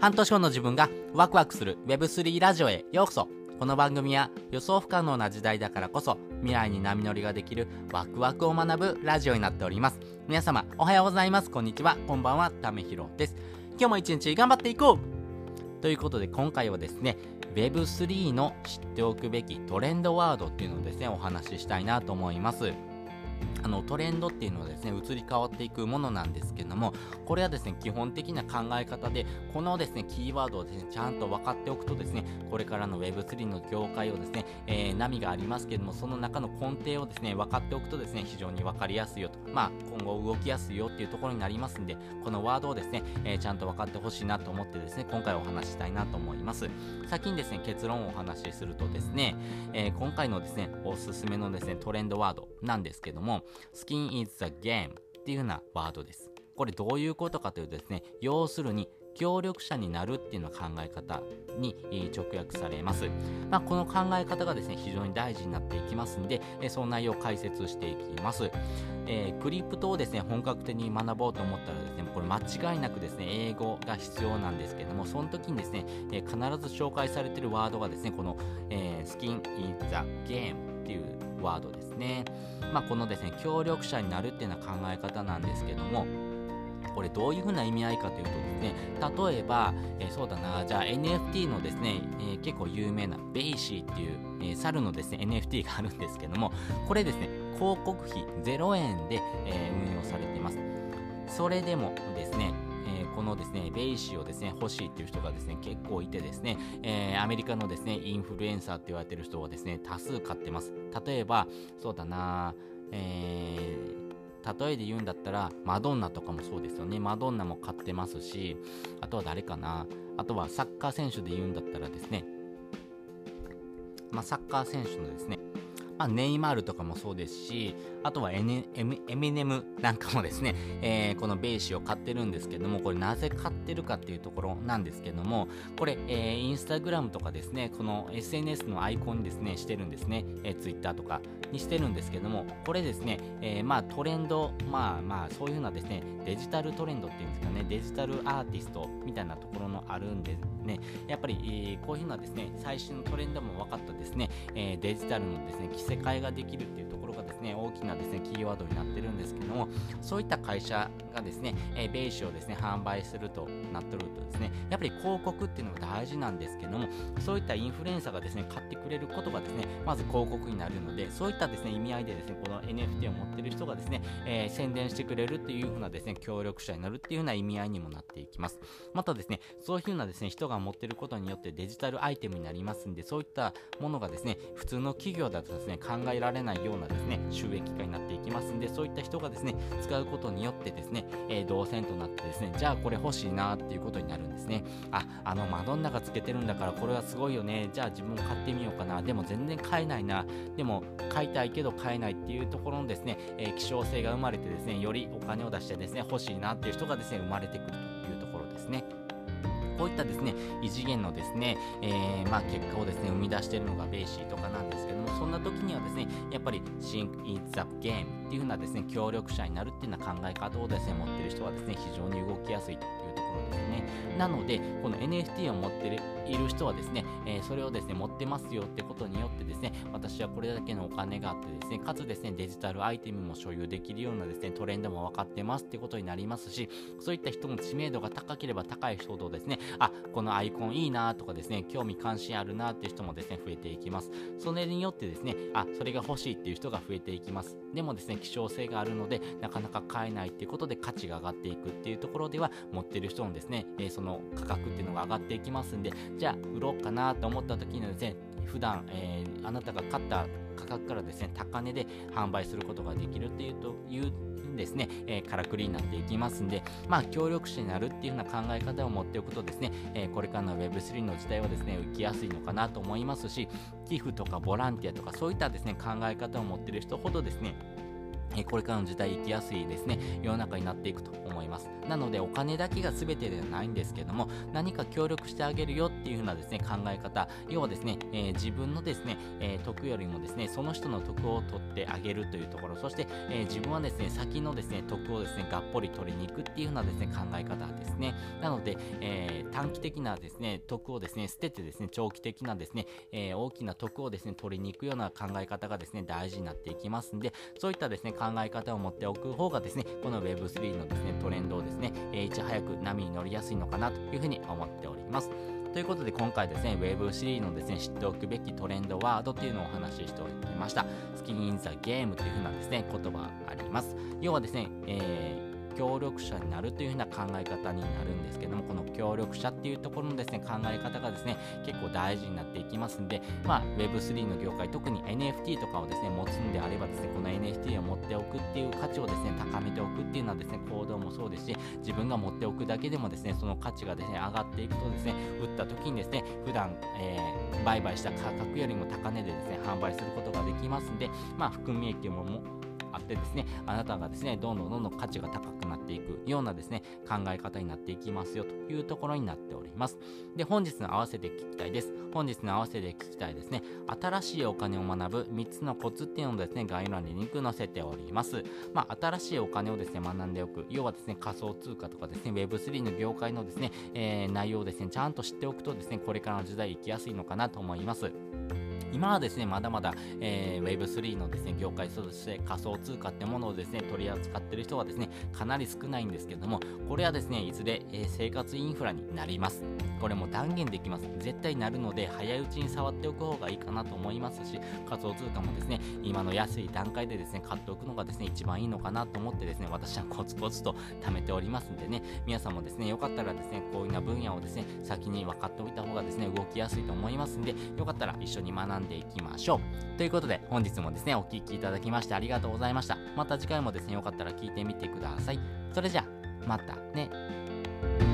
半年後の自分がワクワクする Web3 ラジオへようこそ。この番組は予想不可能な時代だからこそ未来に波乗りができるワクワクを学ぶラジオになっております。皆様おはようございます。こんにちは。こんばんは。ためひろです。今日も一日頑張っていこう。ということで今回はですね Web3 の知っておくべきトレンドワードっていうのをですねお話ししたいなと思います。あのトレンドっていうのはですね移り変わっていくものなんですけどもこれはですね基本的な考え方でこのですねキーワードをですねちゃんと分かっておくとですねこれからの Web3 の業界をですね、えー、波がありますけどもその中の根底をですね分かっておくとですね非常に分かりやすいよとまあ今後動きやすいよっていうところになりますんでこのワードをですね、えー、ちゃんと分かってほしいなと思ってですね今回お話したいなと思います。先にですね結論をお話しするとですね、えー、今回のですねおすすめのですねトレンドワードなんですけども Skin is the game っていうなワードです。これどういうことかというとですね、要するに協力者になるっていうの考え方に直訳されます。まあ、この考え方がですね、非常に大事になっていきますんで、その内容を解説していきます。えー、クリプトをですね、本格的に学ぼうと思ったらですね、これ間違いなくですね、英語が必要なんですけども、その時にですね、え、必ず紹介されているワードがですね、この、えー、スキン is the game っていうワードですね。まあ、このですね、協力者になるっていうような考え方なんですけども、これどういうふうな意味合いかというとですね、例えば、えー、そうだな、じゃあ NFT のですね、えー、結構有名な BAYC っていう、えー、猿のですね、NFT があるんですけども、これですね、広告費0円で、え運用されています。それでもですね、このですね、 BAYC をですね、欲しいっていう人がですね、結構いてですね、えー、アメリカのですね、インフルエンサーって言われてる人はですね、多数買ってます。例えば、そうだな、えー、例えで言うんだったら、マドンナとかもそうですよね。マドンナも買ってますし、あとは誰かな。あとはサッカー選手で言うんだったらですね、まあ、サッカー選手のですね、まあ、ネイマールとかもそうですし、あとはエネエミネムなんかもですね、えー、この BAYC を買ってるんですけども、これなぜ買ってるかっていうところなんですけども、これ、えー、インスタグラムとかですね、この SNS のアイコンにですね、してるんですね、えー、ツイッターとかにしてるんですけども、これですね、えー、まあトレンド、まあまあそういうふうなですね、デジタルトレンドっていうんですかね、デジタルアーティストみたいなところのあるんでね、やっぱり、えー、こういうふうなですね、最新のトレンドも分かったですね、えー、デジタルのですね、着せ替えができるっていうところがですね、大きなですね、キーワードになってるんですけども、そういった会社がですね、えー、ベーシをですね、販売するとなってるとですね、やっぱり広告っていうのが大事なんですけども、そういったインフルエンサーがですね、買ってくれることがですね、まず広告になるので、そういったですね、意味合いでですね、この NFT を持ってる人がですね、えー、宣伝してくれるっていう風なですね、協力者になるっていう風な意味合いにもなっていきます。またですね、そういう風なですね、人が持ってることによってデジタルアイテムになりますんで、そういったものがですね、普通の企業だとですね、考えられないようなですね、収益化になっていきますんで、そういった人がですね、使うことによってですね、えー、動線となってですね、じゃあこれ欲しいなっていうことになるんですね。あ、あのマドンナがつけてるんだからこれはすごいよね。じゃあ自分も買ってみようかな。でも全然買えないな。でも買いたいけど買えないっていうところのですね、えー、希少性が生まれてですね、よりお金を出してですね、欲しいなっていう人がですね、生まれてくるというところですね。こういったですね、異次元のですね、えー、まあ、結果をですね、生み出しているのがベーシーとかなんですけども、そんな時にはですね、やっぱり Think is the game っていう風なですね、協力者になるっていうような考え方をですね、持っている人はですね、非常に動きやすいというところですね。なので、この NFT を持っている人はですね、えー、それをですね、持ってますよってことによってですね、私はこれだけのお金があってですね、かつですね、デジタルアイテムも所有できるようなですね、トレンドも分かってますってことになりますし、そういった人の知名度が高ければ高い人ほどですね、あ、このアイコンいいなとかですね、興味関心あるなっていう人もですね、増えていきます。それによってですね、あ、それが欲しいっていう人が増えていきます。でもですね、希少性があるので、なかなか買えないっていうことで価値が上がっていくっていうところでは、持ってる人のですね、えー、その価格っていうのが上がっていきますんで、じゃあ売ろうかなと思った時にはですね、普段、えー、あなたが買った価格からですね、高値で販売することができるっていうというですね、えー、からくりになっていきますんで、まあ、協力者になるっていう風な考え方を持っておくとですね、えー、これからの Web3 の時代はですね、浮きやすいのかなと思いますし、寄付とかボランティアとかそういったですね、考え方を持ってる人ほどですね、これからの時代生きやすいですね、世の中になっていくと思います。なのでお金だけが全てではないんですけども、何か協力してあげるよっていう風なですね、考え方、要はですね、えー、自分のですね、えー、得よりもですね、その人の得を取ってあげるというところ、そして、えー、自分はですね、先のですね、得をですね、がっぽり取りに行くっていう風なですね、考え方ですね。なので、え短期的なですね、得をですね、捨ててですね、長期的なですね、え大きな得をですね、取りに行くような考え方がですね、大事になっていきますんで、そういったですね、考え方を持っておく方がですね、この Web3 のですね、トレンドをですね、えいち早く波に乗りやすいのかなというふうに思っております。ということで今回ですね、Web3 のですね、知っておくべきトレンドワードっていうのをお話ししておりました。スキンインザゲームというふうなですね、言葉あります。要はですね、えー協力者になるというふうな考え方になるんですけども、この協力者っていうところのですね、考え方がですね、結構大事になっていきますんで、まあ、Web3 の業界、特に NFT とかをですね、持つんであればですね、この NFT を持っておくっていう価値をですね、高めておくっていうのはですね、行動もそうですし、自分が持っておくだけでもですね、その価値がですね、上がっていくとですね、売った時にですね、普段、えー、売買した価格よりも高値でですね、販売することができますんで、まあ、含み益もあってですね、あなたがですね、どんどんどんどん価値が高くっていくようなですね、考え方になっていきますよというところになっております。で、本日の合わせて聞きたいです。本日の合わせて聞きたいですね、新しいお金を学ぶ3つのコツっていうのをですね、概要欄にリンク載せております。まあ、新しいお金をですね、学んでおく。要はですね、仮想通貨とかですね、Web3 の業界のですね、えー、内容をですね、ちゃんと知っておくとですね、これからの時代生きやすいのかなと思います。今はですね、まだまだ、えー、Web3 のですね、業界、そして仮想通貨ってものをですね、取り扱ってる人はですね、かなり少ないんですけども、これはですね、いずれ、えー、生活インフラになります。これも断言できます。絶対なるので、早いうちに触っておく方がいいかなと思いますし、仮想通貨もですね、今の安い段階でですね、買っておくのがですね、一番いいのかなと思ってですね、私はコツコツと貯めておりますんでね、皆さんもですね、よかったらですね、こういうな分野をですね、先に分かっておいた方がですね、動きやすいと思いますんで、よかったら一緒に学んんでいきましょう。ということで、本日もですね、お聴きいただきましてありがとうございました。また次回もですね、よかったら聞いてみてください。それじゃあ、またね。